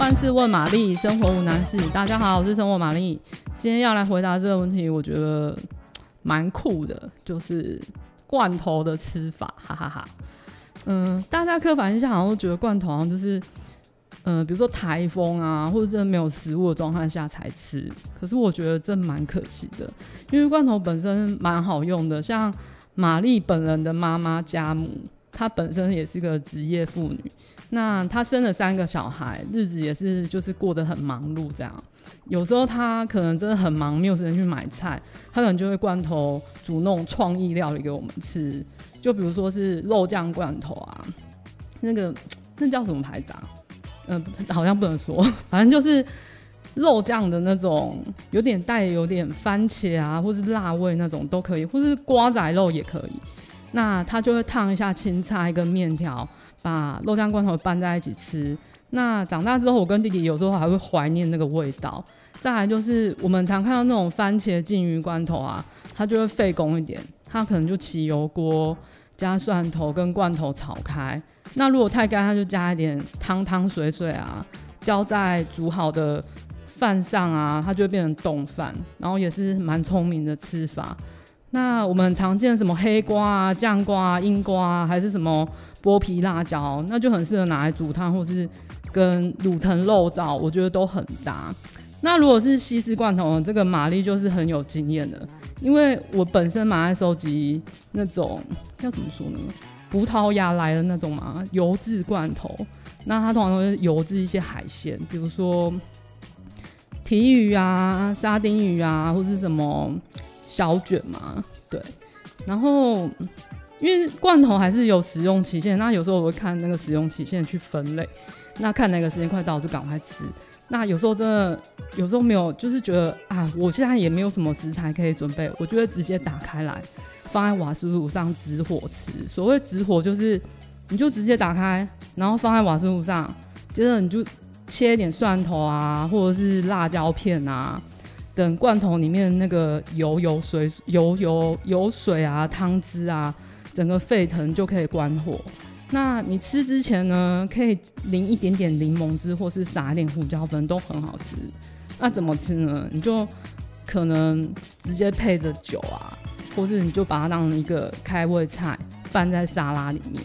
万事问玛丽，生活无难事。大家好，我是生活玛丽。今天要来回答这个问题，我觉得蛮酷的，就是罐头的吃法，哈哈哈，嗯，大家刻板印象好像都觉得罐头好像就是，嗯、比如说台风啊，或者真的没有食物的状态下才吃。可是我觉得这蛮可惜的，因为罐头本身蛮好用的。像玛丽本人的妈妈家母，她本身也是个职业妇女，那她生了三个小孩，日子也是就是过得很忙碌这样。有时候她可能真的很忙，没有时间去买菜，她可能就会罐头煮那种创意料理给我们吃。就比如说是肉酱罐头啊，那个那叫什么牌子啊？嗯、好像不能说，反正就是肉酱的那种，有点带有点番茄啊，或是辣味那种都可以，或是瓜仔肉也可以。那他就会烫一下青菜跟面条，把肉酱罐头拌在一起吃。那长大之后，我跟弟弟有时候还会怀念那个味道。再来就是我们常看到那种番茄鲸鱼罐头啊，它就会费工一点。它可能就起油锅，加蒜头跟罐头炒开。那如果太干，它就加一点汤汤水水啊，浇在煮好的饭上啊，它就会变成冻饭。然后也是蛮聪明的吃法。那我们常见什么黑瓜啊、酱瓜啊、英瓜啊，还是什么剥皮辣椒，那就很适合拿来煮汤，或是跟卤藤肉燥，我觉得都很搭。那如果是西式罐头，这个玛丽就是很有经验的，因为我本身蛮爱收集那种要怎么说呢，葡萄牙来的那种嘛，油渍罐头。那它通常都是油渍一些海鲜，比如说鯷鱼啊、沙丁鱼啊，或是什么小卷嘛，对。然后因为罐头还是有使用期限，那有时候我会看那个使用期限去分类，那看哪个时间快到，我就赶快吃。那有时候真的，有时候没有，就是觉得啊，我现在也没有什么食材可以准备，我就会直接打开来，放在瓦斯炉上直火吃。所谓直火，就是你就直接打开，然后放在瓦斯炉上，接着你就切一点蒜头啊，或者是辣椒片啊，等罐头里面那个油油水油油油水啊，汤汁啊，整个沸腾就可以关火。那你吃之前呢，可以淋一点点柠檬汁，或是撒一点胡椒粉，都很好吃。那怎么吃呢？你就可能直接配着酒啊，或是你就把它当一个开胃菜拌在沙拉里面。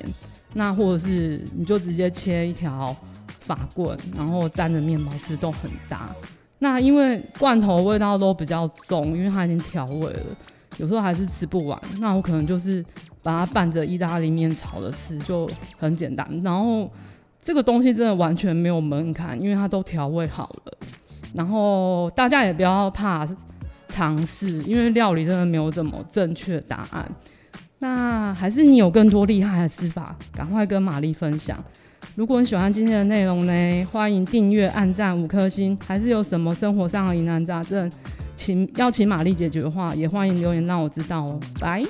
那或者是你就直接切一条法棍，然后沾着面包吃，都很搭。那因为罐头味道都比较重，因为它已经调味了，有时候还是吃不完。那我可能就是。把它拌着意大利面炒着吃就很简单，然后这个东西真的完全没有门槛，因为它都调味好了。然后大家也不要怕尝试，因为料理真的没有这么正确答案。那还是你有更多厉害的吃法，赶快跟玛丽分享。如果你喜欢今天的内容呢，欢迎订阅、按赞五颗星。还是有什么生活上的疑难杂症，请要请玛丽解决的话，也欢迎留言让我知道哦。拜。